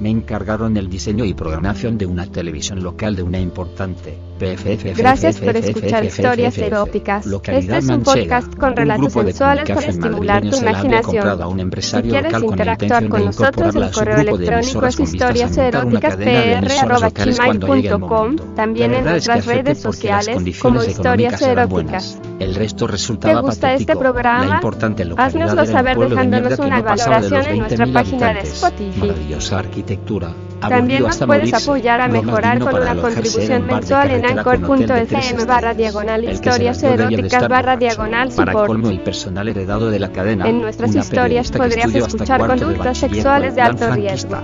me encargaron el diseño y programación de una televisión local de una importante. Gracias por escuchar historias eróticas. Este es un podcast con relatos sensuales para estimular tu imaginación. Si quieres interactuar con nosotros, el correo electrónico es historiaseróticaspr.com, también en nuestras redes sociales como historias eróticas. El resto resultaba ¿Te gusta este programa? Haznoslo saber dejándonos una valoración en nuestra página de Spotify. Maravillosa arquitectura. También nos puedes apoyar a mejorar con una contribución mensual en anchor.fm barra diagonal historias eróticas barra diagonal cadena. En nuestras historias podrías escuchar conductas sexuales de alto riesgo.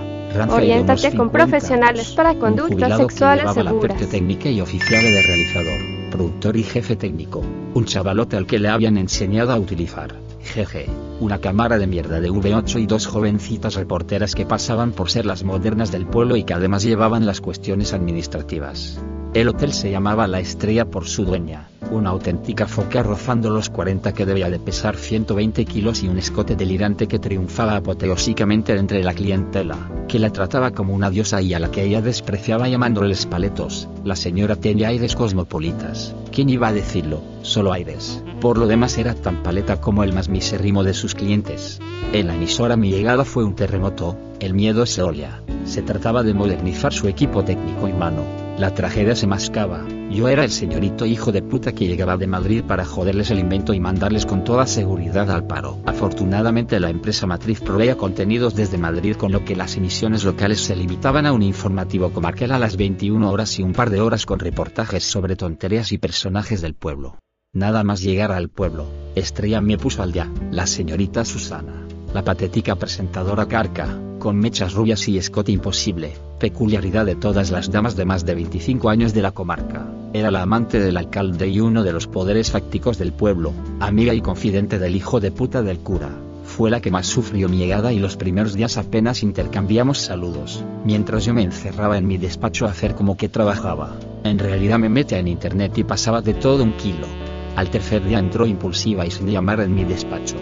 Oriéntate con profesionales para conductas sexuales seguras. la técnica y oficial de realizador, productor y jefe técnico. Un chavalote al que le habían enseñado a utilizar. Jeje, una cámara de mierda de V8 y dos jovencitas reporteras que pasaban por ser las modernas del pueblo y que además llevaban las cuestiones administrativas. El hotel se llamaba La Estrella por su dueña, una auténtica foca rozando los 40 que debía de pesar 120 kilos y un escote delirante que triunfaba apoteósicamente entre la clientela, que la trataba como una diosa y a la que ella despreciaba llamándoles paletos. La señora tenía aires cosmopolitas. ¿Quién iba a decirlo? Solo aires. Por lo demás era tan paleta como el más misérrimo de sus clientes. En la emisora mi llegada fue un terremoto, el miedo se olía. Se trataba de modernizar su equipo técnico y mano la tragedia se mascaba. Yo era el señorito hijo de puta que llegaba de Madrid para joderles el invento y mandarles con toda seguridad al paro. Afortunadamente la empresa matriz proveía contenidos desde Madrid con lo que las emisiones locales se limitaban a un informativo comarcal a las 21 horas y un par de horas con reportajes sobre tonterías y personajes del pueblo. Nada más llegar al pueblo, Estrella me puso al día, la señorita Susana la patética presentadora carca, con mechas rubias y escote imposible, peculiaridad de todas las damas de más de 25 años de la comarca, era la amante del alcalde y uno de los poderes fácticos del pueblo, amiga y confidente del hijo de puta del cura. Fue la que más sufrió mi llegada y los primeros días apenas intercambiamos saludos, mientras yo me encerraba en mi despacho a hacer como que trabajaba. En realidad me metía en internet y pasaba de todo un kilo. Al tercer día entró impulsiva y sin llamar en mi despacho.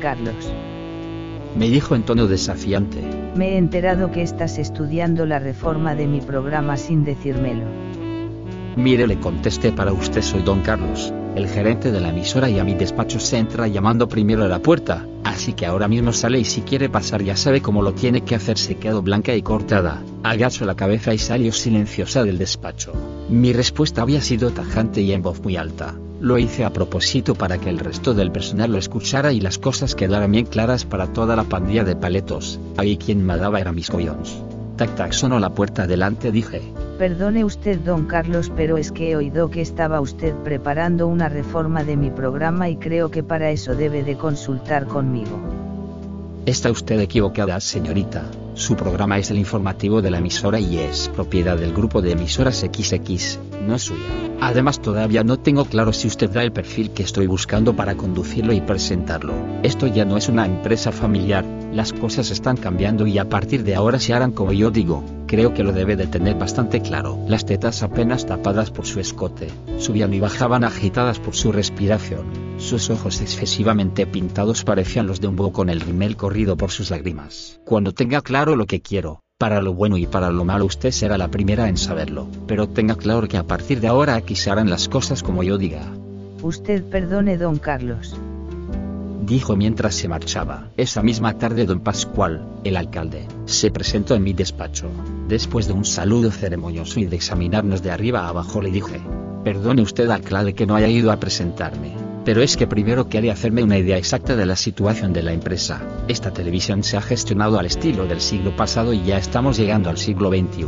Carlos me dijo en tono desafiante. Me he enterado que estás estudiando la reforma de mi programa sin decírmelo. Mire, le contesté para usted soy don Carlos, el gerente de la emisora y a mi despacho se entra llamando primero a la puerta, así que ahora mismo sale y si quiere pasar ya sabe cómo lo tiene que hacer. Se quedó blanca y cortada, agacho la cabeza y salió silenciosa del despacho. Mi respuesta había sido tajante y en voz muy alta. Lo hice a propósito para que el resto del personal lo escuchara y las cosas quedaran bien claras para toda la pandilla de paletos. Ahí quien me daba era mis collons. Tac tac sonó la puerta delante dije. Perdone usted don Carlos pero es que he oído que estaba usted preparando una reforma de mi programa y creo que para eso debe de consultar conmigo. Está usted equivocada señorita, su programa es el informativo de la emisora y es propiedad del grupo de emisoras XX, no es suya. Además todavía no tengo claro si usted da el perfil que estoy buscando para conducirlo y presentarlo. Esto ya no es una empresa familiar, las cosas están cambiando y a partir de ahora se harán como yo digo. Creo que lo debe de tener bastante claro. Las tetas apenas tapadas por su escote, subían y bajaban agitadas por su respiración sus ojos excesivamente pintados parecían los de un búho con el rimel corrido por sus lágrimas. Cuando tenga claro lo que quiero, para lo bueno y para lo malo usted será la primera en saberlo, pero tenga claro que a partir de ahora aquí se harán las cosas como yo diga. Usted perdone, don Carlos. Dijo mientras se marchaba. Esa misma tarde don Pascual, el alcalde, se presentó en mi despacho. Después de un saludo ceremonioso y de examinarnos de arriba a abajo le dije, perdone usted alcalde que no haya ido a presentarme pero es que primero quería hacerme una idea exacta de la situación de la empresa. Esta televisión se ha gestionado al estilo del siglo pasado y ya estamos llegando al siglo XXI.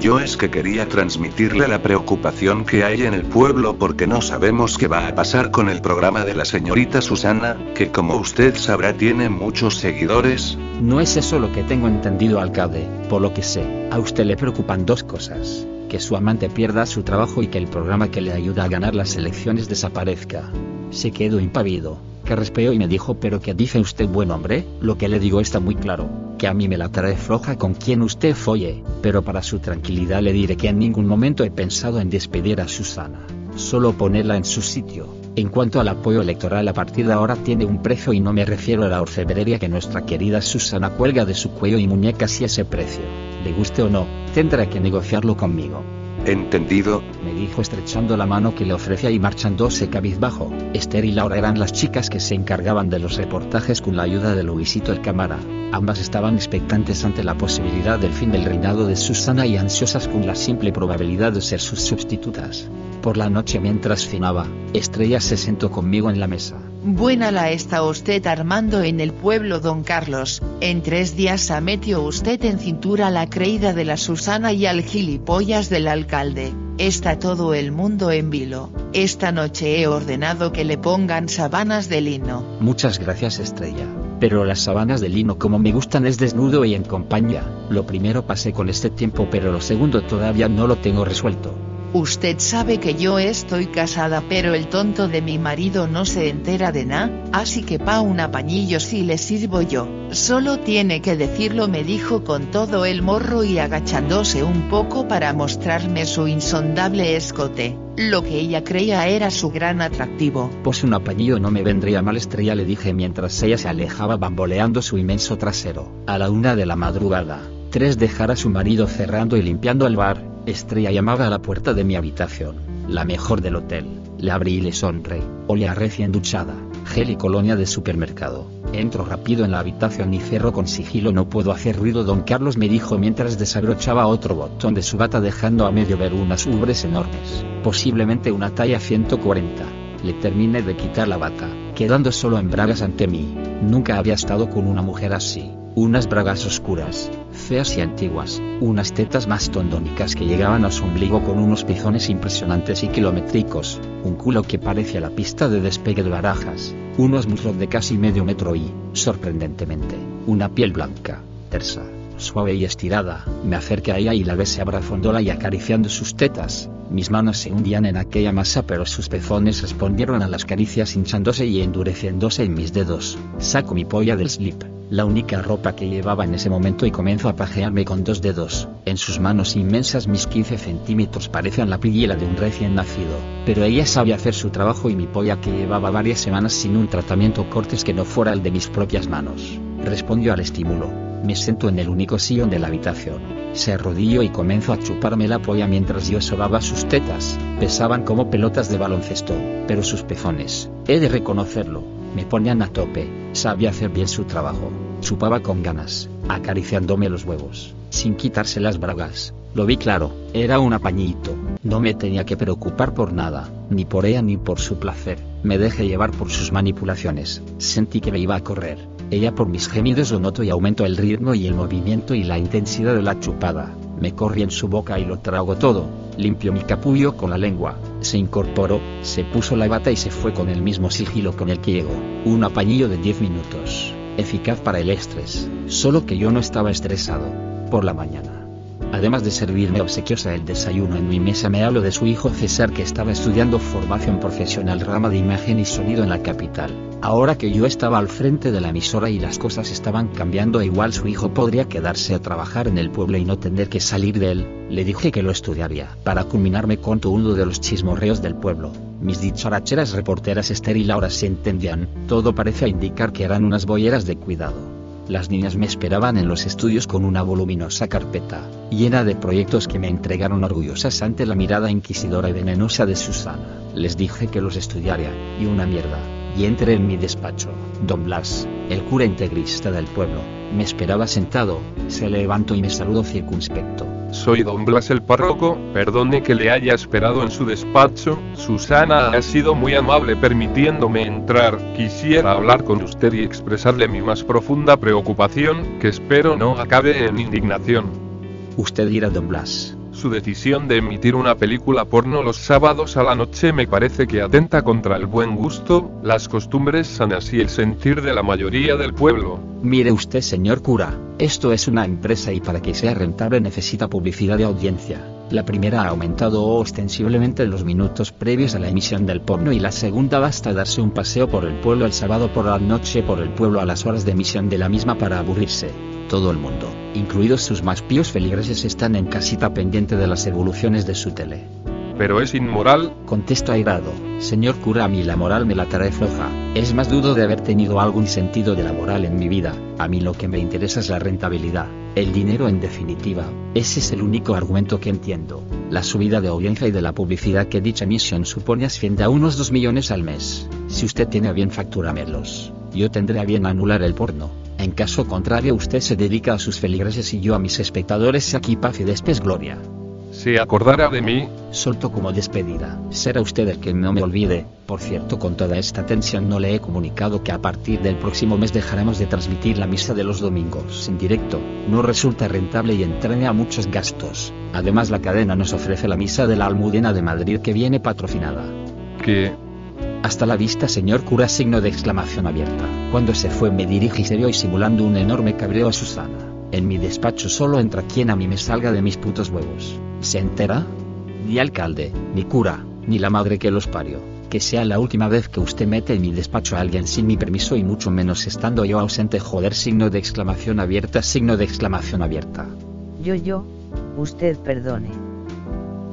Yo es que quería transmitirle la preocupación que hay en el pueblo porque no sabemos qué va a pasar con el programa de la señorita Susana, que como usted sabrá tiene muchos seguidores. No es eso lo que tengo entendido, alcalde, por lo que sé, a usted le preocupan dos cosas que su amante pierda su trabajo y que el programa que le ayuda a ganar las elecciones desaparezca. Se quedó impavido, que respeó y me dijo pero ¿qué dice usted buen hombre? Lo que le digo está muy claro, que a mí me la trae floja con quien usted folle, pero para su tranquilidad le diré que en ningún momento he pensado en despedir a Susana, solo ponerla en su sitio En cuanto al apoyo electoral a partir de ahora tiene un precio y no me refiero a la orfebrería que nuestra querida Susana cuelga de su cuello y muñecas y ese precio, le guste o no, tendrá que negociarlo conmigo. Entendido, me dijo estrechando la mano que le ofrecía y marchándose cabizbajo. Esther y Laura eran las chicas que se encargaban de los reportajes con la ayuda de Luisito el cámara. Ambas estaban expectantes ante la posibilidad del fin del reinado de Susana y ansiosas con la simple probabilidad de ser sus sustitutas. Por la noche mientras finaba, Estrella se sentó conmigo en la mesa. Buena la está usted armando en el pueblo don Carlos, en tres días ha metió usted en cintura la creída de la Susana y al gilipollas del alcalde, está todo el mundo en vilo, esta noche he ordenado que le pongan sabanas de lino. Muchas gracias Estrella, pero las sabanas de lino como me gustan es desnudo y en compañía, lo primero pasé con este tiempo pero lo segundo todavía no lo tengo resuelto. Usted sabe que yo estoy casada pero el tonto de mi marido no se entera de nada, así que pa un apañillo si le sirvo yo, solo tiene que decirlo me dijo con todo el morro y agachándose un poco para mostrarme su insondable escote, lo que ella creía era su gran atractivo. Pues un apañillo no me vendría mal estrella le dije mientras ella se alejaba bamboleando su inmenso trasero, a la una de la madrugada, tres dejar a su marido cerrando y limpiando el bar, Estrella llamaba a la puerta de mi habitación, la mejor del hotel. Le abrí y le sonreí. Olía recién duchada, gel y colonia de supermercado. Entro rápido en la habitación y cerro con sigilo. No puedo hacer ruido, don Carlos me dijo mientras desabrochaba otro botón de su bata dejando a medio ver unas ubres enormes, posiblemente una talla 140. Le terminé de quitar la bata, quedando solo en bragas ante mí. Nunca había estado con una mujer así. Unas bragas oscuras, feas y antiguas, unas tetas más tondónicas que llegaban a su ombligo con unos pezones impresionantes y kilométricos, un culo que parecía la pista de despegue de barajas, unos muslos de casi medio metro y, sorprendentemente, una piel blanca, tersa, suave y estirada. Me acerqué a ella y la besé abrazándola y acariciando sus tetas. Mis manos se hundían en aquella masa pero sus pezones respondieron a las caricias hinchándose y endureciéndose en mis dedos. Saco mi polla del slip la única ropa que llevaba en ese momento y comenzó a pajearme con dos dedos. En sus manos inmensas mis 15 centímetros parecían la piel de un recién nacido, pero ella sabía hacer su trabajo y mi polla que llevaba varias semanas sin un tratamiento cortes que no fuera el de mis propias manos, respondió al estímulo. Me sento en el único sillón de la habitación. Se arrodilló y comenzó a chuparme la polla mientras yo sobaba sus tetas. Pesaban como pelotas de baloncesto, pero sus pezones, he de reconocerlo, me ponían a tope, sabía hacer bien su trabajo, chupaba con ganas, acariciándome los huevos, sin quitarse las bragas. Lo vi claro, era un apañito, no me tenía que preocupar por nada, ni por ella ni por su placer, me dejé llevar por sus manipulaciones, sentí que me iba a correr, ella por mis gemidos lo noto y aumento el ritmo y el movimiento y la intensidad de la chupada, me corrí en su boca y lo trago todo, limpió mi capullo con la lengua, se incorporó, se puso la bata y se fue con el mismo sigilo con el que llegó, un apañillo de 10 minutos, eficaz para el estrés, solo que yo no estaba estresado, por la mañana. Además de servirme obsequiosa el desayuno en mi mesa me hablo de su hijo César que estaba estudiando formación profesional rama de imagen y sonido en la capital. Ahora que yo estaba al frente de la emisora y las cosas estaban cambiando igual su hijo podría quedarse a trabajar en el pueblo y no tener que salir de él, le dije que lo estudiaría. Para culminarme conto uno de los chismorreos del pueblo. Mis dicharacheras reporteras Esther y se entendían, todo parece indicar que eran unas boyeras de cuidado. Las niñas me esperaban en los estudios con una voluminosa carpeta, llena de proyectos que me entregaron orgullosas ante la mirada inquisidora y venenosa de Susana. Les dije que los estudiaría, y una mierda, y entré en mi despacho. Don Blas, el cura integrista del pueblo, me esperaba sentado, se levantó y me saludó circunspecto. Soy don Blas el párroco, perdone que le haya esperado en su despacho, Susana ha sido muy amable permitiéndome entrar, quisiera hablar con usted y expresarle mi más profunda preocupación, que espero no acabe en indignación. Usted dirá don Blas. Su decisión de emitir una película porno los sábados a la noche me parece que atenta contra el buen gusto, las costumbres sanas y el sentir de la mayoría del pueblo. Mire usted, señor cura, esto es una empresa y para que sea rentable necesita publicidad de audiencia. La primera ha aumentado ostensiblemente los minutos previos a la emisión del porno y la segunda basta darse un paseo por el pueblo el sábado por la noche por el pueblo a las horas de emisión de la misma para aburrirse. Todo el mundo, incluidos sus más píos feligreses, están en casita pendiente de las evoluciones de su tele. pero es inmoral. Contesto airado, señor cura, a mí la moral me la trae floja. Es más dudo de haber tenido algún sentido de la moral en mi vida. A mí lo que me interesa es la rentabilidad, el dinero en definitiva. Ese es el único argumento que entiendo. La subida de audiencia y de la publicidad que dicha emisión supone asciende a unos 2 millones al mes. Si usted tiene a bien facturamelos, yo tendré a bien anular el porno. En caso contrario usted se dedica a sus feligreses y yo a mis espectadores aquí paz y después gloria se acordará de mí. Solto como despedida. Será usted el que no me olvide. Por cierto, con toda esta tensión no le he comunicado que a partir del próximo mes dejaremos de transmitir la misa de los domingos en directo. No resulta rentable y entrene a muchos gastos. Además, la cadena nos ofrece la misa de la Almudena de Madrid que viene patrocinada. ¿Qué? Hasta la vista, señor cura, signo de exclamación abierta. Cuando se fue me dirigí serio y simulando un enorme cabreo a Susana. En mi despacho solo entra quien a mí me salga de mis putos huevos. ¿Se entera? Ni alcalde, ni cura, ni la madre que los parió. Que sea la última vez que usted mete en mi despacho a alguien sin mi permiso y mucho menos estando yo ausente. Joder, signo de exclamación abierta, signo de exclamación abierta. Yo, yo, usted perdone.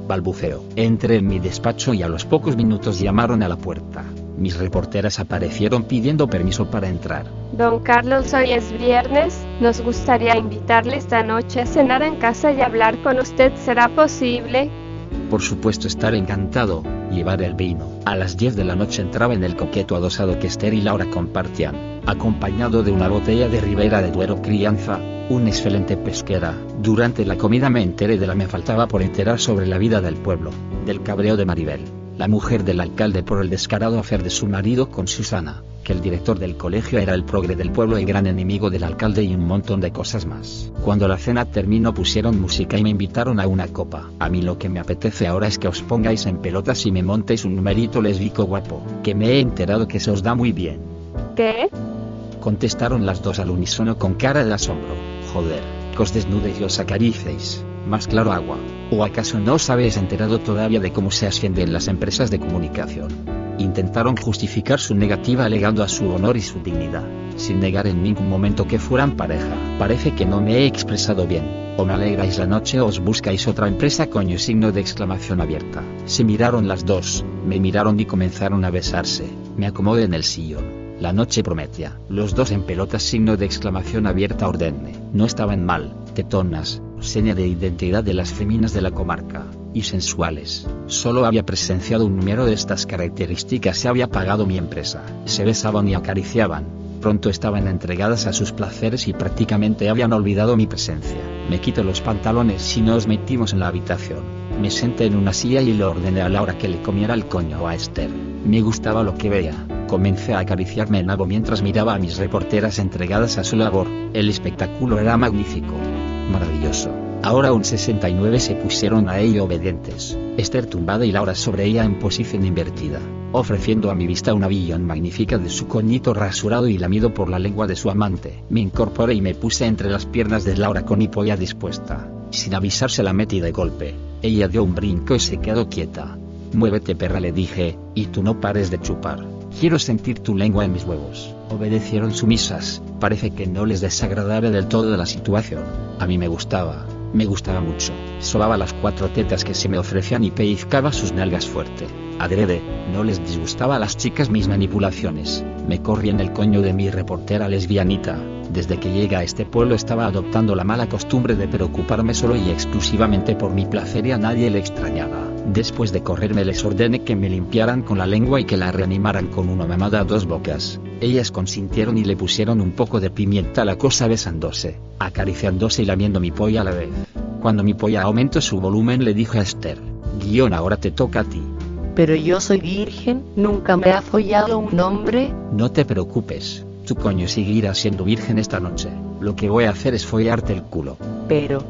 Balbuceo. Entré en mi despacho y a los pocos minutos llamaron a la puerta. Mis reporteras aparecieron pidiendo permiso para entrar. Don Carlos, hoy es viernes. Nos gustaría invitarle esta noche a cenar en casa y hablar con usted. ¿Será posible? Por supuesto, estar encantado. Llevar el vino. A las 10 de la noche entraba en el coqueto adosado que Esther y Laura compartían, acompañado de una botella de Ribera de Duero Crianza, una excelente pesquera. Durante la comida me enteré de la me faltaba por enterar sobre la vida del pueblo, del cabreo de Maribel la mujer del alcalde por el descarado hacer de su marido con Susana, que el director del colegio era el progre del pueblo y gran enemigo del alcalde y un montón de cosas más. Cuando la cena terminó pusieron música y me invitaron a una copa. A mí lo que me apetece ahora es que os pongáis en pelotas y me montéis un numerito lesbico guapo, que me he enterado que se os da muy bien. ¿Qué? Contestaron las dos al unísono con cara de asombro. Joder, que os desnudéis y os acaricéis más claro agua. ¿O acaso no os habéis enterado todavía de cómo se ascienden las empresas de comunicación? Intentaron justificar su negativa alegando a su honor y su dignidad, sin negar en ningún momento que fueran pareja. Parece que no me he expresado bien. O me alegráis la noche o os buscáis otra empresa coño signo de exclamación abierta. Se miraron las dos, me miraron y comenzaron a besarse. Me acomodé en el sillón. La noche prometía. Los dos en pelotas signo de exclamación abierta ordenne. No estaban mal, tetonas, seña de identidad de las feminas de la comarca, y sensuales. Solo había presenciado un número de estas características y había pagado mi empresa. Se besaban y acariciaban. Pronto estaban entregadas a sus placeres y prácticamente habían olvidado mi presencia. Me quito los pantalones y nos metimos en la habitación. Me senté en una silla y le ordené a Laura que le comiera el coño a Esther. Me gustaba lo que veía. Comencé a acariciarme el nabo mientras miraba a mis reporteras entregadas a su labor. El espectáculo era magnífico maravilloso. Ahora un 69 se pusieron a ello obedientes, Esther tumbada y Laura sobre ella en posición invertida, ofreciendo a mi vista una visión magnífica de su coñito rasurado y lamido por la lengua de su amante. Me incorporé y me puse entre las piernas de Laura con mi polla dispuesta. Sin avisarse la metí de golpe. Ella dio un brinco y se quedó quieta. Muévete perra le dije, y tú no pares de chupar. Quiero sentir tu lengua en mis huevos. Obedecieron sumisas, parece que no les desagradaba del todo la situación. A mí me gustaba, me gustaba mucho. Sobaba las cuatro tetas que se me ofrecían y pellizcaba sus nalgas fuerte. Adrede, no les disgustaba a las chicas mis manipulaciones. Me corrí en el coño de mi reportera lesbianita. Desde que llega a este pueblo estaba adoptando la mala costumbre de preocuparme solo y exclusivamente por mi placer y a nadie le extrañaba. Después de correrme les ordené que me limpiaran con la lengua y que la reanimaran con una mamada a dos bocas. Ellas consintieron y le pusieron un poco de pimienta a la cosa besándose, acariciándose y lamiendo mi polla a la vez. Cuando mi polla aumentó su volumen le dije a Esther, guion ahora te toca a ti. Pero yo soy virgen, nunca me ha follado un hombre. No te preocupes, tu coño seguirá siendo virgen esta noche. Lo que voy a hacer es follarte el culo. Pero...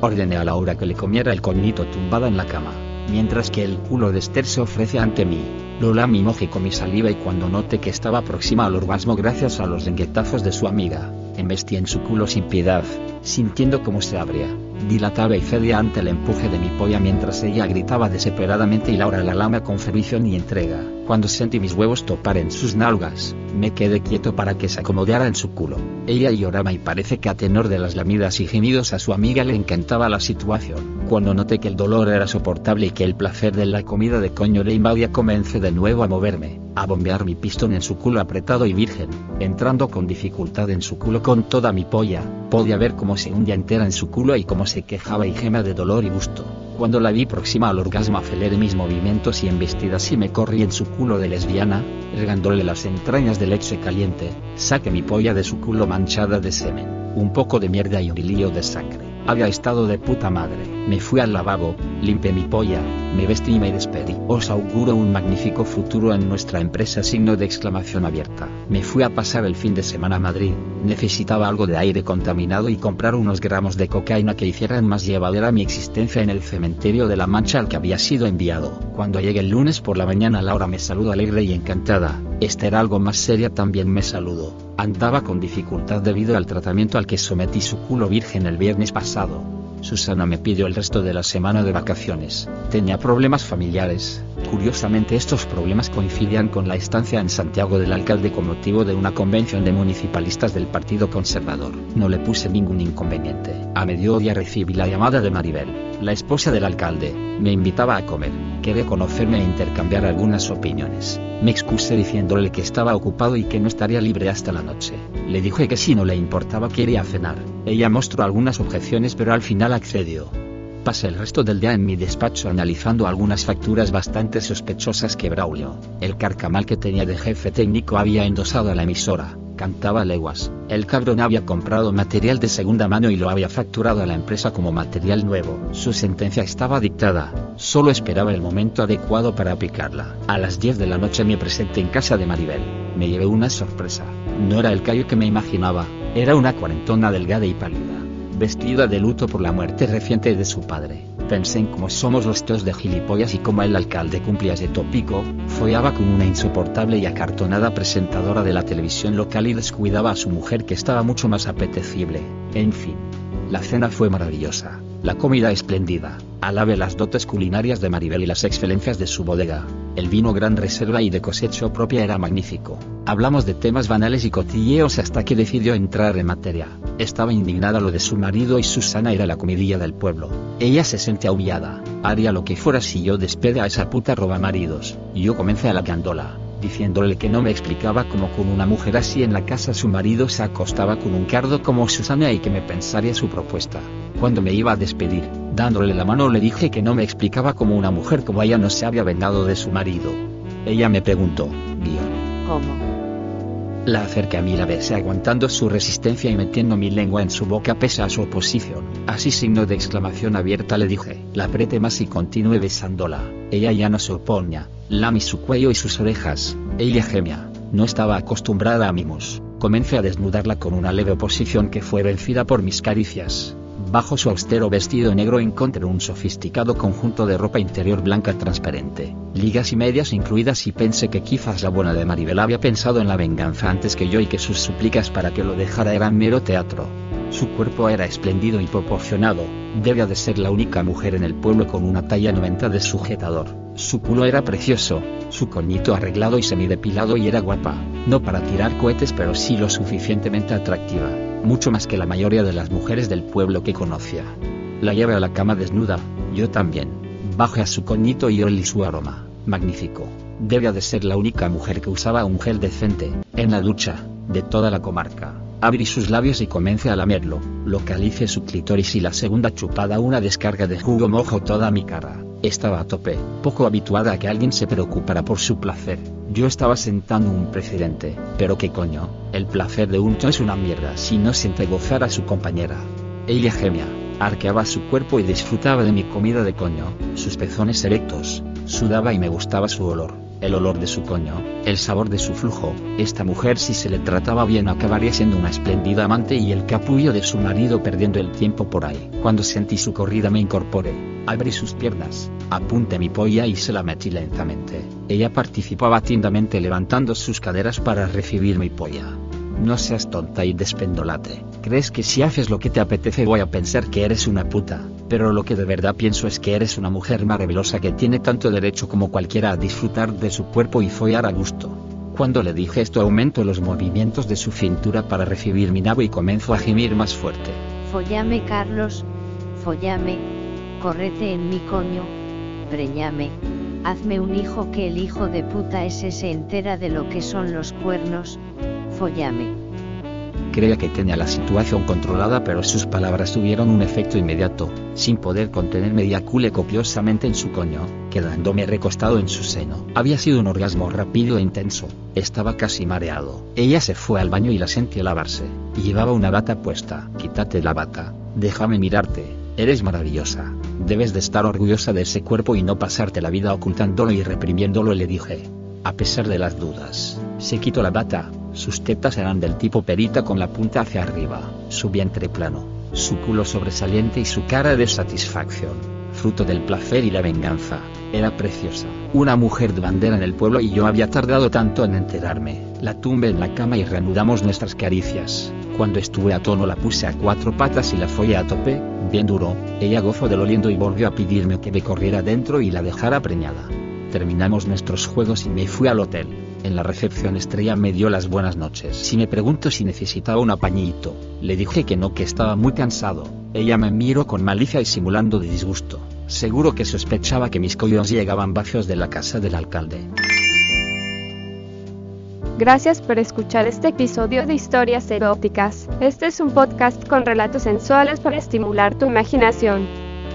Ordené a Laura que le comiera el coñito tumbada en la cama mientras que el culo de Esther se ofrece ante mí. Lo mi moje con mi saliva y cuando noté que estaba próxima al orgasmo gracias a los lenguetazos de su amiga, embestí en su culo sin piedad, sintiendo cómo se abría, dilataba y cedía ante el empuje de mi polla mientras ella gritaba desesperadamente y Laura la lama con fervición y entrega. Cuando sentí mis huevos topar en sus nalgas, Me quedé quieto para que se acomodara en su culo. Ella lloraba y parece que a tenor de las lamidas y gemidos a su amiga le encantaba la situación. Cuando noté que el dolor era soportable y que el placer de la comida de coño le invadía comencé de nuevo a moverme, a bombear mi pistón en su culo apretado y virgen, entrando con dificultad en su culo con toda mi polla, podía ver cómo se hundía entera en su culo y cómo se quejaba y gema de dolor y gusto. Cuando la vi próxima al orgasmo aceleré mis movimientos y embestida así me corrí en su culo de lesbiana, regándole las entrañas de leche caliente, saqué mi polla de su culo manchada de semen, un poco de mierda y un hilillo de sangre. Había estado de puta madre. Me fui al lavabo, limpié mi polla, me vestí y me despedí. Os auguro un magnífico futuro en nuestra empresa signo de exclamación abierta. Me fui a pasar el fin de semana a Madrid. Necesitaba algo de aire contaminado y comprar unos gramos de cocaína que hicieran más llevadera mi existencia en el cementerio de la Mancha al que había sido enviado. Cuando llegué el lunes por la mañana Laura me saludó alegre y encantada. Esta era algo más seria también me saludó. Andaba con dificultad debido al tratamiento al que sometí su culo virgen el viernes pasado. Susana me pidió el resto de la semana de vacaciones. Tenía problemas familiares. Curiosamente estos problemas coincidían con la estancia en Santiago del alcalde con motivo de una convención de municipalistas del Partido Conservador. No le puse ningún inconveniente. A mediodía recibí la llamada de Maribel, la esposa del alcalde. Me invitaba a comer. Quería conocerme e intercambiar algunas opiniones. Me excusé diciéndole que estaba ocupado y que no estaría libre hasta la noche. Le dije que si no le importaba quería cenar. Ella mostró algunas objeciones pero al final accedió. Pasé el resto del día en mi despacho analizando algunas facturas bastante sospechosas que Braulio, el carcamal que tenía de jefe técnico, había endosado a la emisora cantaba leguas. El cabrón había comprado material de segunda mano y lo había facturado a la empresa como material nuevo. Su sentencia estaba dictada, solo esperaba el momento adecuado para aplicarla. A las 10 de la noche me presenté en casa de Maribel. Me llevé una sorpresa. No era el callo que me imaginaba, era una cuarentona delgada y pálida, vestida de luto por la muerte reciente de su padre. Pensé en cómo somos los dos de gilipollas y cómo el alcalde cumplía ese tópico, follaba con una insoportable y acartonada presentadora de la televisión local y descuidaba a su mujer que estaba mucho más apetecible. En fin, la cena fue maravillosa, la comida espléndida, alabe las dotes culinarias de Maribel y las excelencias de su bodega. El vino gran reserva y de cosecho propia era magnífico. Hablamos de temas banales y cotilleos hasta que decidió entrar en materia. Estaba indignada lo de su marido y Susana era la comidilla del pueblo. Ella se sentía humillada. Haría lo que fuera si yo despede a esa puta roba maridos. Yo comencé a la candola diciéndole que no me explicaba cómo con una mujer así en la casa su marido se acostaba con un cardo como Susana y que me pensaría su propuesta. Cuando me iba a despedir, dándole la mano le dije que no me explicaba cómo una mujer como ella no se había vengado de su marido. Ella me preguntó, guion. ¿Cómo? La acerqué a mí la besé aguantando su resistencia y metiendo mi lengua en su boca pese a su oposición. Así signo de exclamación abierta le dije, la apreté más y continué besándola. Ella ya no se oponía, lamí su cuello y sus orejas. Ella gemía, no estaba acostumbrada a mimos. Comencé a desnudarla con una leve oposición que fue vencida por mis caricias. Bajo su austero vestido negro encontré un sofisticado conjunto de ropa interior blanca transparente, ligas y medias incluidas y pensé que quizás la buena de Maribel había pensado en la venganza antes que yo y que sus súplicas para que lo dejara eran mero teatro. Su cuerpo era espléndido y proporcionado, debía de ser la única mujer en el pueblo con una talla 90 de sujetador. Su culo era precioso, su coñito arreglado y semidepilado y era guapa, no para tirar cohetes pero sí lo suficientemente atractiva mucho más que la mayoría de las mujeres del pueblo que conocía. La llevé a la cama desnuda, yo también. Bajé a su coñito y olí su aroma. Magnífico. Debía de ser la única mujer que usaba un gel decente, en la ducha, de toda la comarca. Abrí sus labios y comencé a lamerlo, localicé su clítoris y la segunda chupada una descarga de jugo mojo toda mi cara. Estaba a tope, poco habituada a que alguien se preocupara por su placer. Yo estaba sentando un precedente, pero qué coño, el placer de un cho es una mierda si no siente gozar a su compañera. Ella gemia, arqueaba su cuerpo y disfrutaba de mi comida de coño, sus pezones erectos, sudaba y me gustaba su olor el olor de su coño, el sabor de su flujo, esta mujer si se le trataba bien acabaría siendo una espléndida amante y el capullo de su marido perdiendo el tiempo por ahí. Cuando sentí su corrida me incorporé, abrí sus piernas, apunté mi polla y se la metí lentamente. Ella participaba tiendamente levantando sus caderas para recibir mi polla. No seas tonta y despendolate. Crees que si haces lo que te apetece voy a pensar que eres una puta, pero lo que de verdad pienso es que eres una mujer maravillosa que tiene tanto derecho como cualquiera a disfrutar de su cuerpo y follar a gusto. Cuando le dije esto aumentó los movimientos de su cintura para recibir mi nabo y comenzó a gemir más fuerte. Follame Carlos, follame, correte en mi coño, preñame, hazme un hijo que el hijo de puta ese se entera de lo que son los cuernos, follame. Creía que tenía la situación controlada pero sus palabras tuvieron un efecto inmediato, sin poder contenerme eyacule copiosamente en su coño, quedándome recostado en su seno. Había sido un orgasmo rápido e intenso, estaba casi mareado. Ella se fue al baño y la sentí lavarse, llevaba una bata puesta. Quítate la bata, déjame mirarte, eres maravillosa, debes de estar orgullosa de ese cuerpo y no pasarte la vida ocultándolo y reprimiéndolo le dije. A pesar de las dudas, se quitó la bata, sus tetas eran del tipo perita con la punta hacia arriba, su vientre plano, su culo sobresaliente y su cara de satisfacción, fruto del placer y la venganza. Era preciosa, una mujer de bandera en el pueblo y yo había tardado tanto en enterarme. La tumbé en la cama y reanudamos nuestras caricias. Cuando estuve a tono la puse a cuatro patas y la follé a tope, bien duro, ella gozó de lo lindo y volvió a pedirme que me corriera dentro y la dejara preñada. Terminamos nuestros juegos y me fui al hotel. En la recepción Estrella me dio las buenas noches. Si me pregunto si necesitaba un apañito, le dije que no, que estaba muy cansado. Ella me miró con malicia y simulando de disgusto. Seguro que sospechaba que mis collos llegaban vacíos de la casa del alcalde. Gracias por escuchar este episodio de Historias Eróticas. Este es un podcast con relatos sensuales para estimular tu imaginación.